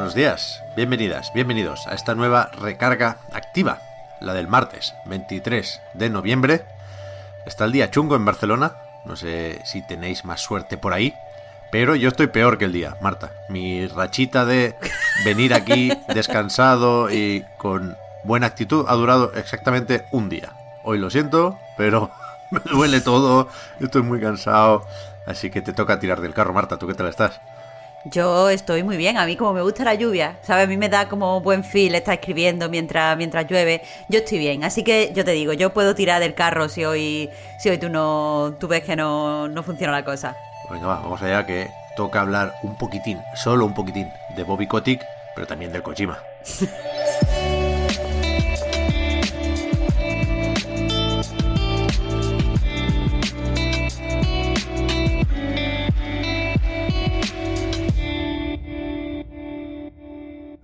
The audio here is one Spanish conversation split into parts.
Buenos días, bienvenidas, bienvenidos a esta nueva recarga activa, la del martes 23 de noviembre. Está el día chungo en Barcelona, no sé si tenéis más suerte por ahí. Pero yo estoy peor que el día, Marta. Mi rachita de venir aquí descansado y con buena actitud ha durado exactamente un día. Hoy lo siento, pero me duele todo, estoy muy cansado. Así que te toca tirar del carro, Marta. ¿Tú qué tal estás? Yo estoy muy bien, a mí como me gusta la lluvia, ¿sabes? A mí me da como buen feel estar escribiendo mientras, mientras llueve, yo estoy bien, así que yo te digo, yo puedo tirar del carro si hoy, si hoy tú no, tú ves que no, no funciona la cosa. Venga, va, vamos allá que toca hablar un poquitín, solo un poquitín, de Bobby Kotick, pero también del Kojima.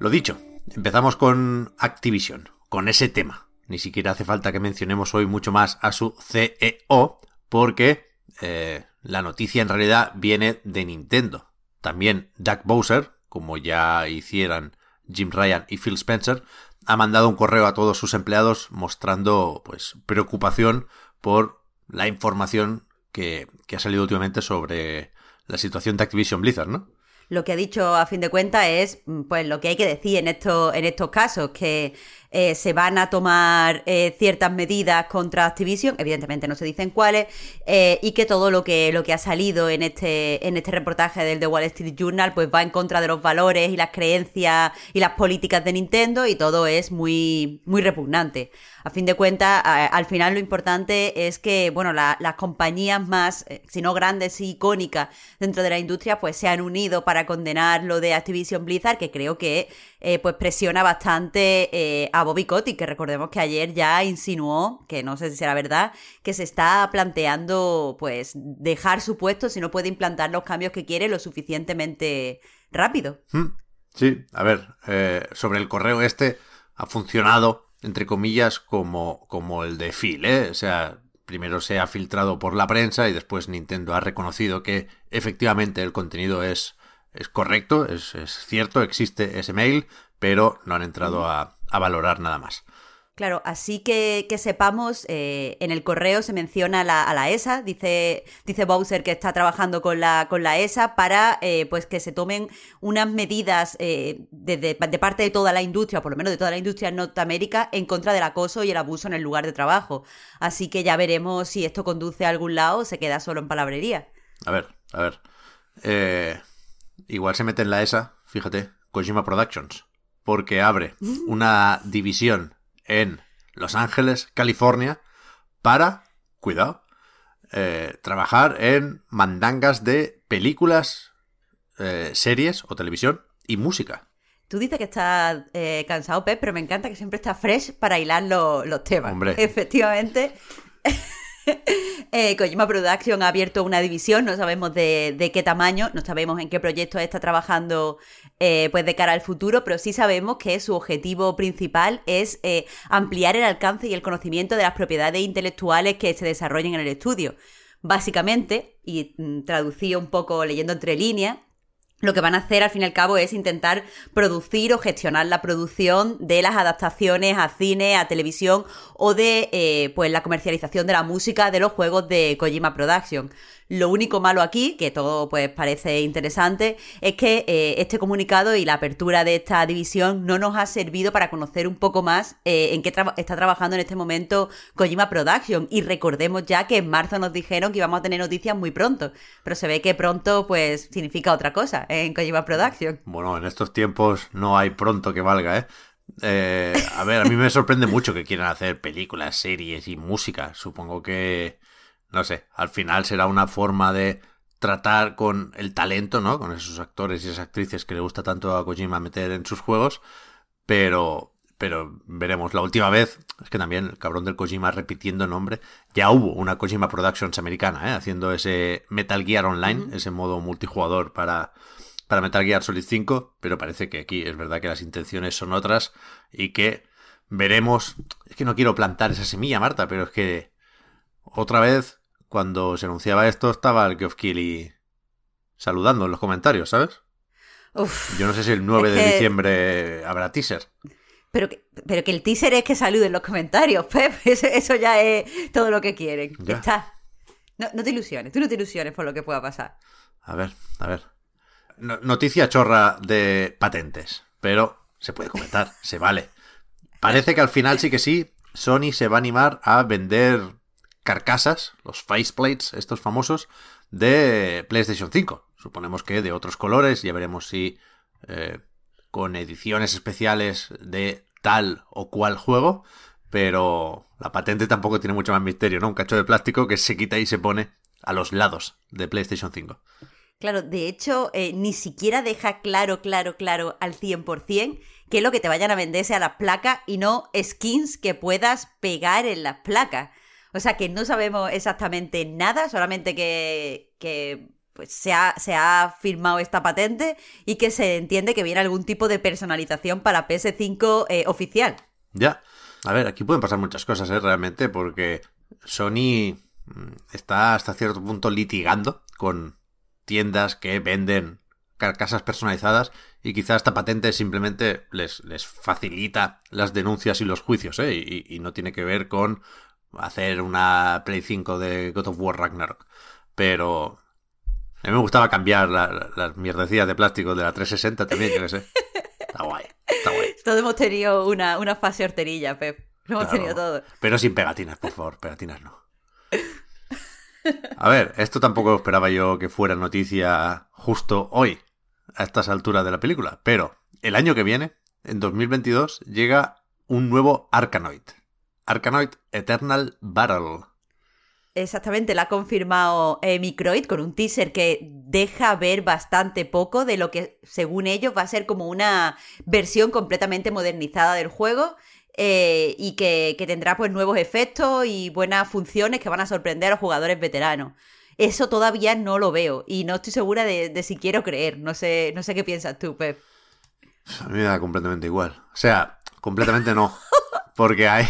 Lo dicho, empezamos con Activision, con ese tema. Ni siquiera hace falta que mencionemos hoy mucho más a su CEO, porque eh, la noticia en realidad viene de Nintendo. También Doug Bowser, como ya hicieran Jim Ryan y Phil Spencer, ha mandado un correo a todos sus empleados mostrando pues preocupación por la información que, que ha salido últimamente sobre la situación de Activision Blizzard, ¿no? Lo que ha dicho a fin de cuentas es mm, pues lo que hay que decir en estos, en estos casos, que eh, se van a tomar eh, ciertas medidas contra Activision, evidentemente no se dicen cuáles, eh, y que todo lo que, lo que ha salido en este, en este reportaje del The Wall Street Journal pues va en contra de los valores y las creencias y las políticas de Nintendo y todo es muy, muy repugnante. A fin de cuentas, al final lo importante es que, bueno, las compañías más, si no grandes y icónicas dentro de la industria, pues se han unido para condenar lo de Activision Blizzard, que creo que eh, pues presiona bastante eh, a Bobby Kotick, que recordemos que ayer ya insinuó, que no sé si será verdad, que se está planteando pues dejar su puesto si no puede implantar los cambios que quiere lo suficientemente rápido. Hmm. Sí, a ver, eh, sobre el correo este ha funcionado, entre comillas, como, como el de Phil, ¿eh? O sea, primero se ha filtrado por la prensa y después Nintendo ha reconocido que efectivamente el contenido es es correcto, es, cierto, existe ese mail, pero no han entrado a, valorar nada más. Claro, así que, que sepamos, eh, en el correo se menciona a la ESA, dice, dice Bowser que está trabajando con la, con la ESA para eh, pues que se tomen unas medidas eh, de, de, parte de toda la industria, por lo menos de toda la industria en Norteamérica, en contra del acoso y el abuso en el lugar de trabajo. Así que ya veremos si esto conduce a algún lado o se queda solo en palabrería. A ver, a ver. Eh, igual se mete en la ESA, fíjate, Kojima Productions, porque abre una división en Los Ángeles, California, para, cuidado, eh, trabajar en mandangas de películas, eh, series o televisión y música. Tú dices que estás eh, cansado, Pep, pero me encanta que siempre estás fresh para hilar los temas. Hombre. Efectivamente. eh, Kojima Production ha abierto una división, no sabemos de, qué tamaño, no sabemos en qué proyecto está trabajando eh, pues de cara al futuro, pero sí sabemos que su objetivo principal es eh, ampliar el alcance y el conocimiento de las propiedades intelectuales que se desarrollen en el estudio. Básicamente, y mm, traducí un poco leyendo entre líneas, lo que van a hacer al fin y al cabo es intentar producir o gestionar la producción de las adaptaciones a cine, a televisión o de eh, pues la comercialización de la música de los juegos de Kojima Production. Lo único malo aquí, que todo pues parece interesante, es que eh, este comunicado y la apertura de esta división no nos ha servido para conocer un poco más eh, en qué está trabajando en este momento Kojima Production. Y recordemos ya que en marzo nos dijeron que íbamos a tener noticias muy pronto, pero se ve que pronto pues significa otra cosa en Kojima Production. Bueno, en estos tiempos no hay pronto que valga, ¿eh? Eh, a ver, a mí me sorprende mucho que quieran hacer películas, series y música. Supongo que no sé, al final será una forma de tratar con el talento, ¿no? Con esos actores y esas actrices que le gusta tanto a Kojima meter en sus juegos, pero pero veremos. La última vez, es que también el cabrón del Kojima repitiendo nombre, ya hubo una Kojima Productions americana, ¿eh? haciendo ese Metal Gear Online, ese modo multijugador para, para Metal Gear Solid 5, pero parece que aquí es verdad que las intenciones son otras y que veremos. Es que no quiero plantar esa semilla, Marta, pero es que otra vez, cuando se anunciaba esto, estaba el Geoff Keighley saludando en los comentarios, ¿sabes? Yo no sé si el 9 de diciembre habrá teaser. Pero que, pero que el teaser es que salude en los comentarios, Pep. Eso, ya es todo lo que quieren. Está. No, te ilusiones, tú no te ilusiones por lo que pueda pasar. A ver, a ver. Noticia chorra de patentes, pero se puede comentar, se vale. Parece que al final sí que sí, Sony se va a animar a vender carcasas, los faceplates, estos famosos, de PlayStation 5. Suponemos que de otros colores, ya veremos si eh, con ediciones especiales de tal o cual juego, pero la patente tampoco tiene mucho más misterio, ¿no? Un cacho de plástico que se quita y se pone a los lados de PlayStation 5. Claro, de hecho, eh, ni siquiera deja claro, claro, claro al 100% que lo que te vayan a vender sea la placa y no skins que puedas pegar en las placas. O sea que no sabemos exactamente nada, solamente que, que pues se ha, se ha, firmado esta patente y que se entiende que viene algún tipo de personalización para PS5 eh, oficial. Ya. A ver, aquí pueden pasar muchas cosas, ¿eh? Realmente, porque Sony mm, está hasta cierto punto litigando con tiendas que venden carcasas personalizadas y quizá esta patente simplemente les, les facilita las denuncias y los juicios, ¿eh? Y, y no tiene que ver con hacer una Play 5 de God of War Ragnarok. Pero a mí me gustaba cambiar las mierdecillas de plástico de la 360 también, yo qué sé. Está guay, está guay. Todos hemos tenido una, una fase horterilla, Pep. Lo hemos tenido todo. Pero sin pegatinas, por favor, pegatinas no. A ver, esto tampoco esperaba yo que fuera noticia justo hoy, a estas alturas de la película. Pero el año que viene, en 2022, llega un nuevo Arkanoid. Arkanoid Eternal Battle. Exactamente, la ha confirmado eh, Microid con un teaser que deja ver bastante poco de lo que, según ellos, va a ser como una versión completamente modernizada del juego eh, y que, tendrá pues nuevos efectos y buenas funciones que van a sorprender a los jugadores veteranos. Eso todavía no lo veo y no estoy segura de, si quiero creer. No sé, no sé qué piensas tú, Pep. A mí me da completamente igual. O sea, completamente no. Porque hay,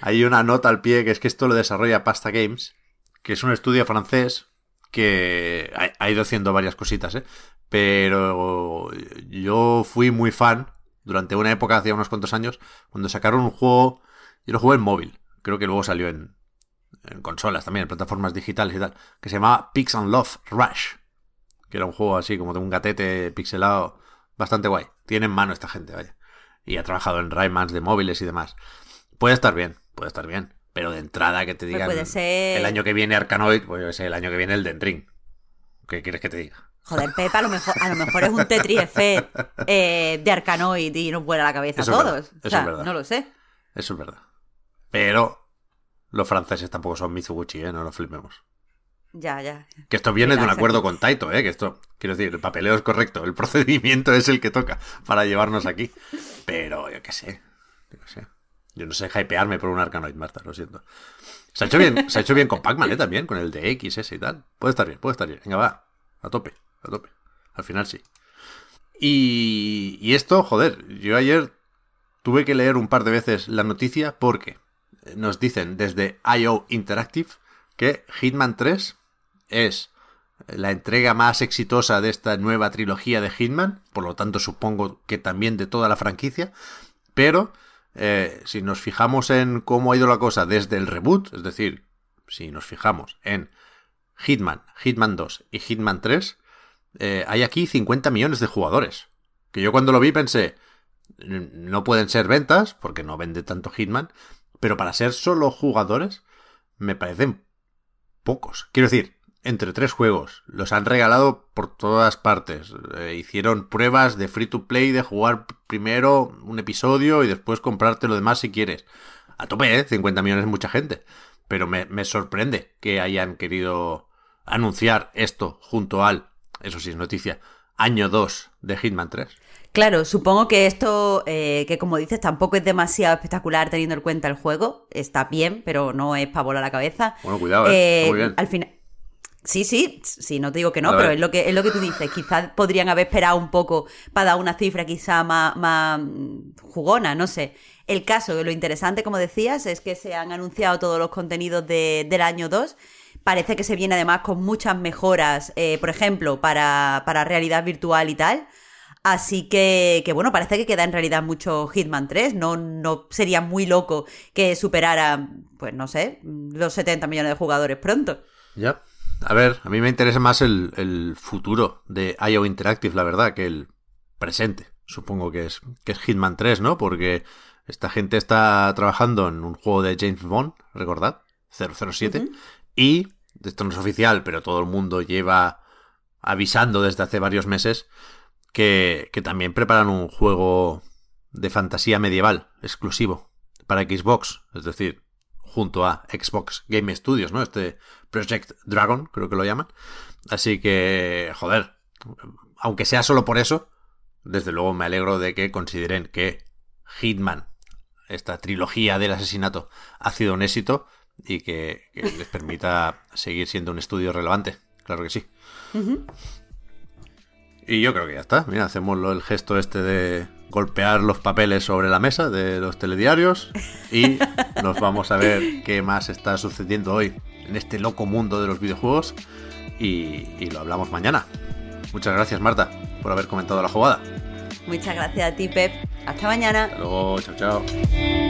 hay una nota al pie que es que esto lo desarrolla Pasta Games que es un estudio francés que ha, ido haciendo varias cositas, ¿eh? Pero yo fui muy fan durante una época, hace unos cuantos años, cuando sacaron un juego, yo lo jugué en móvil, creo que luego salió en, en consolas también, en plataformas digitales y tal, que se llamaba Pix and Love Rush, que era un juego así como de un gatete pixelado, bastante guay. Tiene en mano esta gente, vaya. Y ha trabajado en Raymans de móviles y demás. Puede estar bien, puede estar bien. Pero de entrada que te pues digan el año que viene Arkanoid, pues el año que viene el Dendring. ¿Qué quieres que te diga? Joder, Pepa, a lo mejor, a lo mejor es un Tetris Effect eh, de Arkanoid y nos vuela la cabeza a todos. o sea, no lo sé. Eso es verdad. Pero los franceses tampoco son Mitsubishi, ¿eh? No nos flipemos. Ya, ya. Que esto viene de un acuerdo con Taito, ¿eh? Que esto, quiero decir, el papeleo es correcto, el procedimiento es el que toca para llevarnos aquí. Pero yo qué sé, yo qué sé. Yo no sé hypearme por un Arkanoid, Marta, lo siento. Se ha hecho bien, se ha hecho bien con Pac-Man, ¿eh? También, con el DX ese y tal. Puede estar bien, puede estar bien. Venga, va. A tope, a tope. Al final sí. Y, y esto, joder, yo ayer tuve que leer un par de veces la noticia porque nos dicen desde IO Interactive que Hitman 3 es la entrega más exitosa de esta nueva trilogía de Hitman, por lo tanto supongo que también de toda la franquicia, pero eh, si nos fijamos en cómo ha ido la cosa desde el reboot, es decir, si nos fijamos en Hitman, Hitman 2 y Hitman 3, eh, hay aquí 50 millones de jugadores. Que yo cuando lo vi pensé, no pueden ser ventas, porque no vende tanto Hitman, pero para ser solo jugadores, me parecen pocos. Quiero decir, entre tres juegos. Los han regalado por todas partes. Eh, hicieron pruebas de free to play, de jugar primero un episodio y después comprarte lo demás si quieres. A tope, ¿eh? 50 millones es mucha gente. Pero me, sorprende que hayan querido anunciar esto junto al, eso sí es noticia, año 2 de Hitman 3. Claro, supongo que esto, eh, que como dices, tampoco es demasiado espectacular teniendo en cuenta el juego. Está bien, pero no es para volar la cabeza. Bueno, cuidado, eh, muy bien. Al final. Sí, sí, sí, no te digo que no, pero es lo que, es lo que tú dices. Quizás podrían haber esperado un poco para dar una cifra quizá más, más jugona, no sé. El caso, lo interesante, como decías, es que se han anunciado todos los contenidos del año 2. Parece que se viene además con muchas mejoras, eh, por ejemplo, para, para realidad virtual y tal. Así que, que, bueno, parece que queda en realidad mucho Hitman 3. No, no sería muy loco que superara, pues no sé, los 70 millones de jugadores pronto. Ya. A ver, a mí me interesa más el, el, futuro de IO Interactive, la verdad, que el presente. Supongo que es, que es Hitman 3, ¿no? Porque esta gente está trabajando en un juego de James Bond, recordad, 007. Y, esto no es oficial, pero todo el mundo lleva avisando desde hace varios meses que, también preparan un juego de fantasía medieval exclusivo para Xbox, es decir, junto a Xbox Game Studios, ¿no? Este Project Dragon, creo que lo llaman. Así que, joder, aunque sea solo por eso, desde luego me alegro de que consideren que Hitman, esta trilogía del asesinato, ha sido un éxito y que, les permita seguir siendo un estudio relevante. Claro que sí. Y yo creo que ya está. Mira, hacemos el gesto este de golpear los papeles sobre la mesa de los telediarios y nos vamos a ver qué más está sucediendo hoy en este loco mundo de los videojuegos y, lo hablamos mañana. Muchas gracias Marta por haber comentado la jugada. Muchas gracias a ti Pep. Hasta mañana. Hasta luego, chao chao.